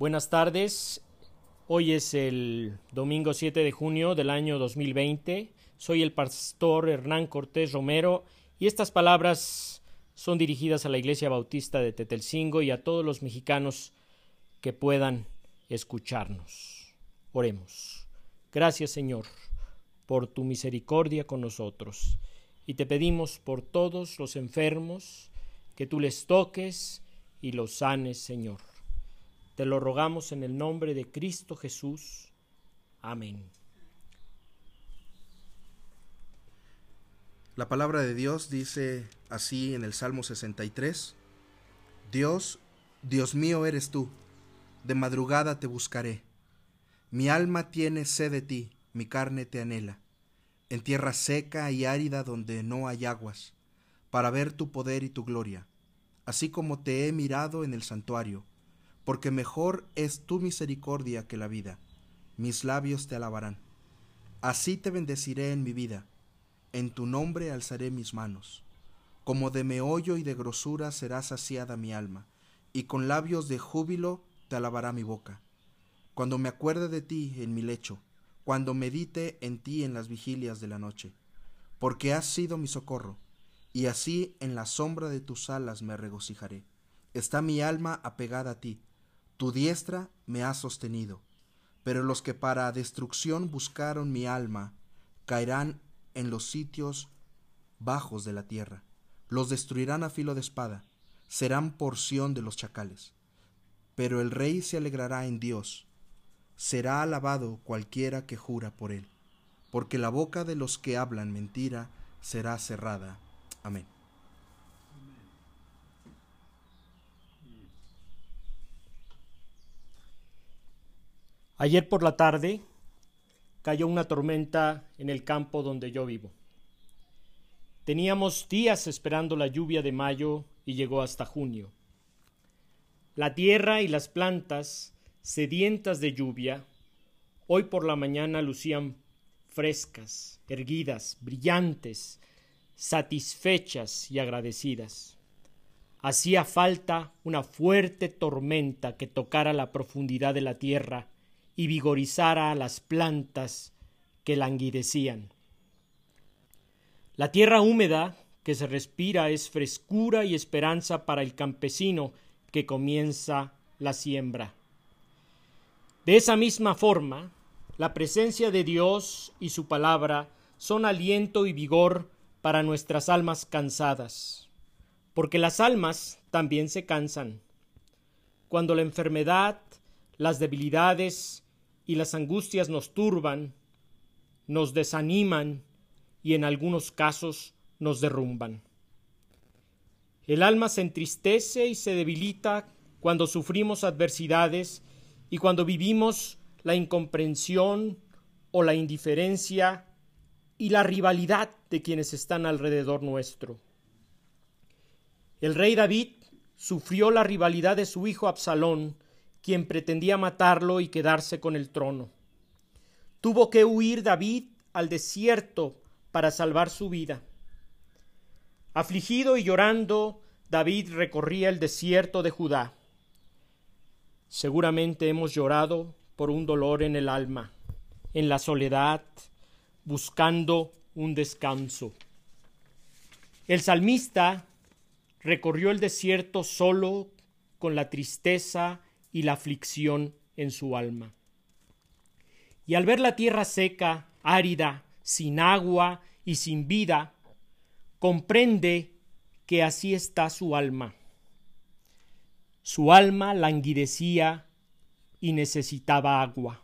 Buenas tardes. Hoy es el domingo 7 de junio del año 2020. Soy el pastor Hernán Cortés Romero y estas palabras son dirigidas a la Iglesia Bautista de Tetelcingo y a todos los mexicanos que puedan escucharnos. Oremos. Gracias Señor por tu misericordia con nosotros y te pedimos por todos los enfermos que tú les toques y los sanes Señor. Te lo rogamos en el nombre de Cristo Jesús. Amén. La palabra de Dios dice así en el Salmo 63, Dios, Dios mío eres tú, de madrugada te buscaré. Mi alma tiene sed de ti, mi carne te anhela, en tierra seca y árida donde no hay aguas, para ver tu poder y tu gloria, así como te he mirado en el santuario porque mejor es tu misericordia que la vida. Mis labios te alabarán. Así te bendeciré en mi vida, en tu nombre alzaré mis manos. Como de meollo y de grosura será saciada mi alma, y con labios de júbilo te alabará mi boca. Cuando me acuerde de ti en mi lecho, cuando medite en ti en las vigilias de la noche, porque has sido mi socorro, y así en la sombra de tus alas me regocijaré. Está mi alma apegada a ti, tu diestra me ha sostenido. Pero los que para destrucción buscaron mi alma caerán en los sitios bajos de la tierra. Los destruirán a filo de espada, serán porción de los chacales. Pero el rey se alegrará en Dios, será alabado cualquiera que jura por él, porque la boca de los que hablan mentira será cerrada. Amén. Ayer por la tarde cayó una tormenta en el campo donde yo vivo. Teníamos días esperando la lluvia de mayo y llegó hasta junio. La tierra y las plantas, sedientas de lluvia, hoy por la mañana lucían frescas, erguidas, brillantes, satisfechas y agradecidas. Hacía falta una fuerte tormenta que tocara la profundidad de la tierra y vigorizara a las plantas que languidecían. La tierra húmeda que se respira es frescura y esperanza para el campesino que comienza la siembra. De esa misma forma, la presencia de Dios y su palabra son aliento y vigor para nuestras almas cansadas, porque las almas también se cansan. Cuando la enfermedad, las debilidades y las angustias nos turban, nos desaniman y en algunos casos nos derrumban. El alma se entristece y se debilita cuando sufrimos adversidades y cuando vivimos la incomprensión o la indiferencia y la rivalidad de quienes están alrededor nuestro. El rey David sufrió la rivalidad de su hijo Absalón quien pretendía matarlo y quedarse con el trono. Tuvo que huir David al desierto para salvar su vida. Afligido y llorando, David recorría el desierto de Judá. Seguramente hemos llorado por un dolor en el alma, en la soledad, buscando un descanso. El salmista recorrió el desierto solo con la tristeza y la aflicción en su alma. Y al ver la tierra seca, árida, sin agua y sin vida, comprende que así está su alma. Su alma languidecía y necesitaba agua.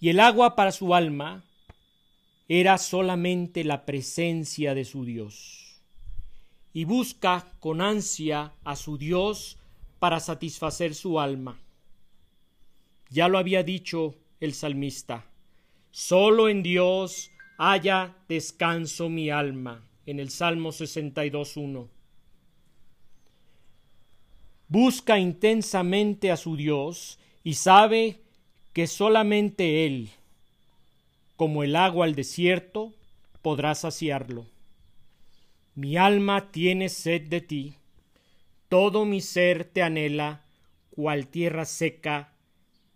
Y el agua para su alma era solamente la presencia de su Dios. Y busca con ansia a su Dios para satisfacer su alma. Ya lo había dicho el salmista, solo en Dios haya descanso mi alma, en el Salmo 62.1. Busca intensamente a su Dios y sabe que solamente Él, como el agua al desierto, podrá saciarlo. Mi alma tiene sed de ti todo mi ser te anhela cual tierra seca,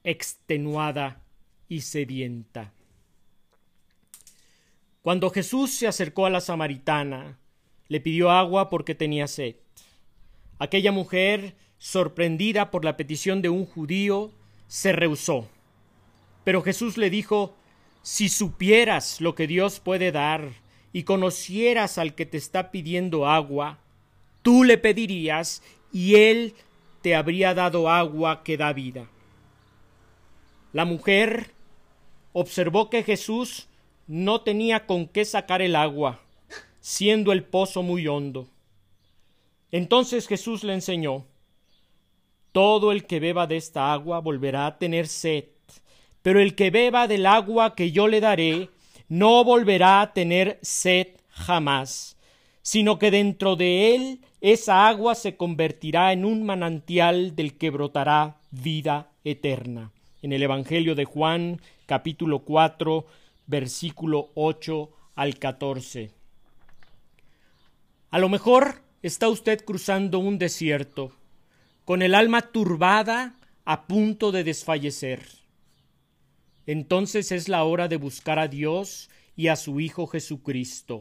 extenuada y sedienta. Cuando Jesús se acercó a la samaritana, le pidió agua porque tenía sed. Aquella mujer, sorprendida por la petición de un judío, se rehusó. Pero Jesús le dijo, si supieras lo que Dios puede dar y conocieras al que te está pidiendo agua, tú le pedirías y él te habría dado agua que da vida. La mujer observó que Jesús no tenía con qué sacar el agua, siendo el pozo muy hondo. Entonces Jesús le enseñó, Todo el que beba de esta agua volverá a tener sed, pero el que beba del agua que yo le daré no volverá a tener sed jamás, sino que dentro de él esa agua se convertirá en un manantial del que brotará vida eterna. En el Evangelio de Juan, capítulo 4, versículo 8 al 14. A lo mejor está usted cruzando un desierto, con el alma turbada a punto de desfallecer. Entonces es la hora de buscar a Dios y a su Hijo Jesucristo.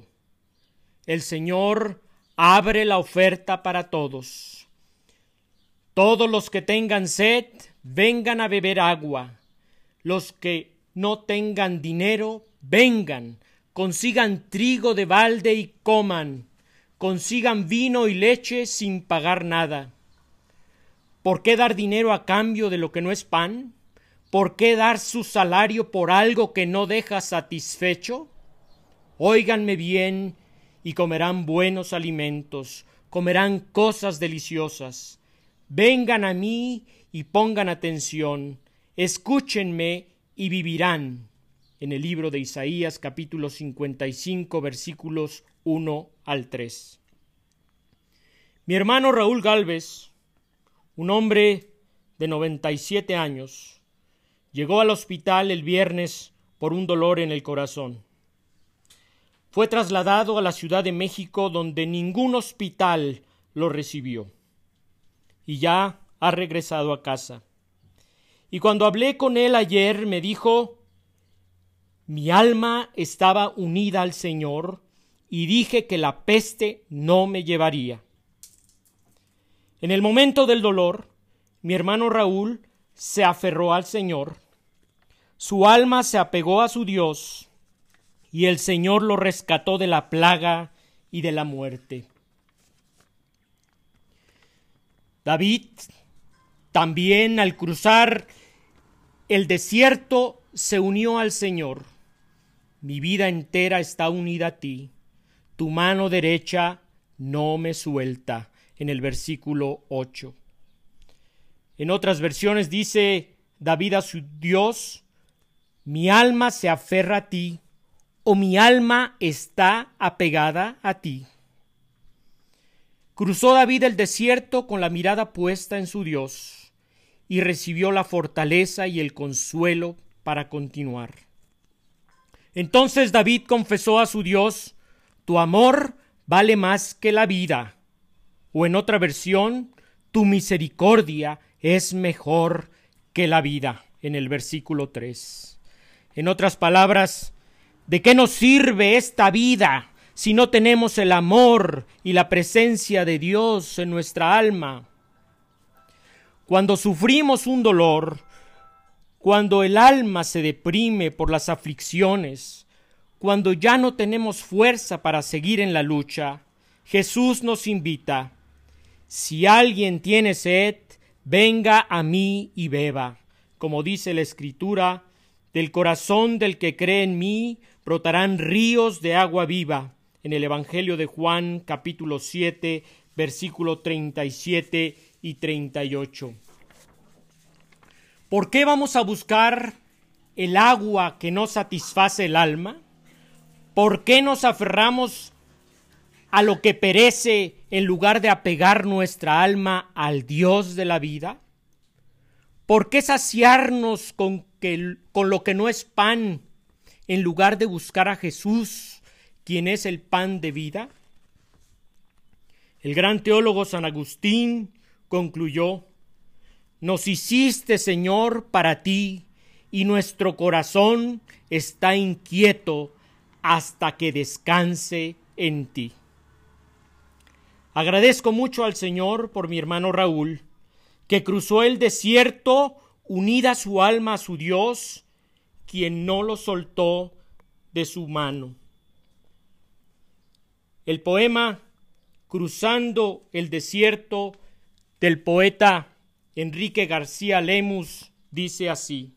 El Señor abre la oferta para todos. Todos los que tengan sed, vengan a beber agua. Los que no tengan dinero, vengan, consigan trigo de balde y coman, consigan vino y leche sin pagar nada. ¿Por qué dar dinero a cambio de lo que no es pan? ¿Por qué dar su salario por algo que no deja satisfecho? Óiganme bien y comerán buenos alimentos, comerán cosas deliciosas. Vengan a mí y pongan atención, escúchenme y vivirán. En el libro de Isaías capítulo 55 versículos 1 al 3. Mi hermano Raúl Galvez, un hombre de 97 años, llegó al hospital el viernes por un dolor en el corazón. Fue trasladado a la Ciudad de México donde ningún hospital lo recibió. Y ya ha regresado a casa. Y cuando hablé con él ayer me dijo, mi alma estaba unida al Señor y dije que la peste no me llevaría. En el momento del dolor, mi hermano Raúl se aferró al Señor, su alma se apegó a su Dios, y el Señor lo rescató de la plaga y de la muerte. David también al cruzar el desierto se unió al Señor. Mi vida entera está unida a ti. Tu mano derecha no me suelta. En el versículo 8. En otras versiones dice David a su Dios, mi alma se aferra a ti, o mi alma está apegada a ti. Cruzó David el desierto con la mirada puesta en su Dios y recibió la fortaleza y el consuelo para continuar. Entonces David confesó a su Dios, Tu amor vale más que la vida. O en otra versión, Tu misericordia es mejor que la vida, en el versículo 3. En otras palabras, ¿de qué nos sirve esta vida si no tenemos el amor y la presencia de Dios en nuestra alma? Cuando sufrimos un dolor, cuando el alma se deprime por las aflicciones, cuando ya no tenemos fuerza para seguir en la lucha, Jesús nos invita, si alguien tiene sed, venga a mí y beba. Como dice la Escritura, del corazón del que cree en mí brotarán ríos de agua viva. En el Evangelio de Juan capítulo 7 versículo 37 y 38. ¿Por qué vamos a buscar el agua que no satisface el alma? ¿Por qué nos aferramos a lo que perece en lugar de apegar nuestra alma al Dios de la vida? ¿Por qué saciarnos con, con lo que no es pan en lugar de buscar a Jesús, quien es el pan de vida? El gran teólogo San Agustín concluyó, nos hiciste, Señor, para ti, y nuestro corazón está inquieto hasta que descanse en ti. Agradezco mucho al Señor por mi hermano Raúl, que cruzó el desierto unida su alma a su Dios, quien no lo soltó de su mano. El poema Cruzando el desierto del poeta Enrique García Lemus dice así.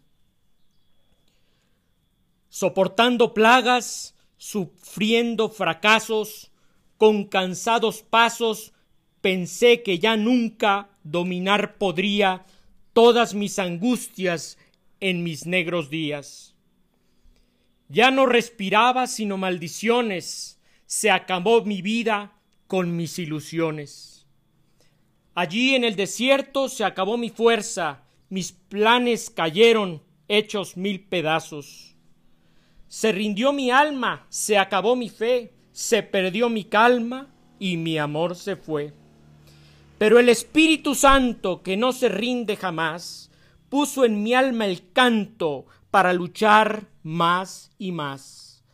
Soportando plagas, sufriendo fracasos, con cansados pasos, pensé que ya nunca dominar podría todas mis angustias en mis negros días. Ya no respiraba sino maldiciones, se acabó mi vida con mis ilusiones. Allí en el desierto se acabó mi fuerza, mis planes cayeron hechos mil pedazos. Se rindió mi alma, se acabó mi fe, se perdió mi calma y mi amor se fue. Pero el Espíritu Santo, que no se rinde jamás, puso en mi alma el canto para luchar más y más,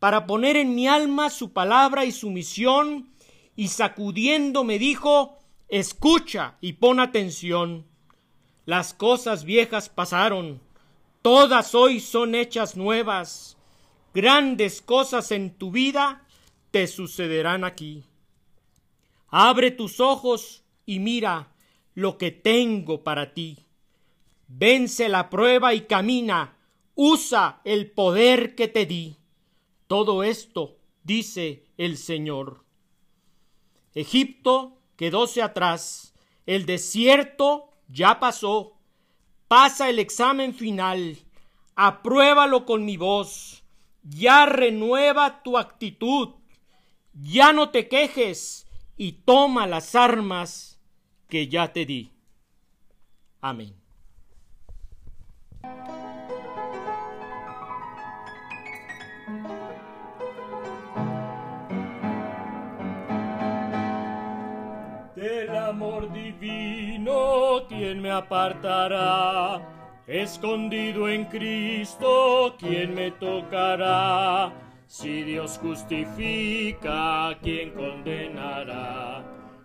para poner en mi alma su palabra y su misión, y sacudiendo me dijo, escucha y pon atención. Las cosas viejas pasaron, todas hoy son hechas nuevas. Grandes cosas en tu vida te sucederán aquí. Abre tus ojos y mira lo que tengo para ti. Vence la prueba y camina. Usa el poder que te di. Todo esto dice el Señor. Egipto quedóse atrás. El desierto ya pasó. Pasa el examen final. Apruébalo con mi voz. Ya renueva tu actitud. Ya no te quejes y toma las armas que ya te di. Amén. Amor divino, ¿quién me apartará? Escondido en Cristo, ¿quién me tocará? Si Dios justifica, ¿quién condenará?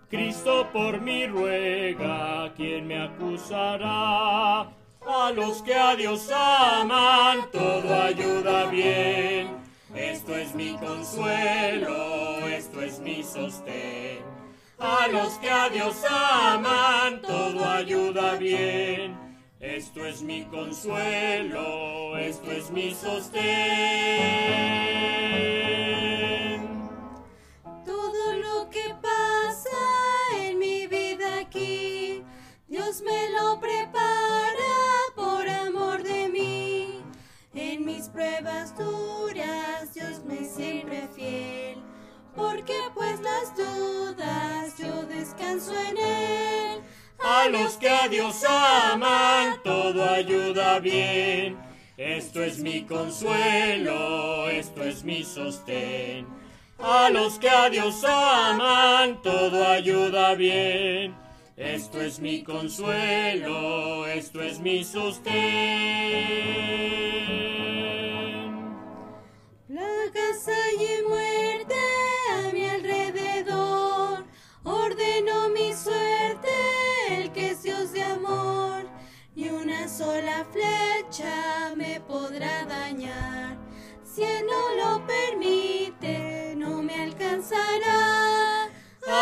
Cristo por mí ruega, ¿quién me acusará? A los que a Dios aman, todo ayuda bien. Esto es mi consuelo, esto es mi sostén. A los que a Dios aman, todo ayuda bien. Esto es mi consuelo, esto es mi sostén. Todo lo que pasa en mi vida aquí, Dios me lo prepara A los que a Dios aman, todo ayuda bien. Esto es mi consuelo, esto es mi sostén. A los que a Dios aman, todo ayuda bien. Esto es mi consuelo, esto es mi sostén.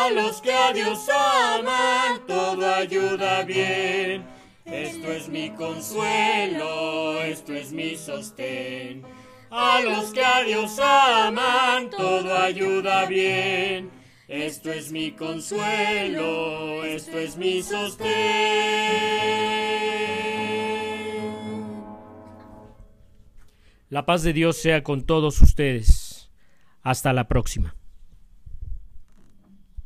A los que a Dios aman, todo ayuda bien. Esto es mi consuelo, esto es mi sostén. A los que a Dios aman, todo ayuda bien. Esto es mi consuelo, esto es mi sostén. La paz de Dios sea con todos ustedes. Hasta la próxima.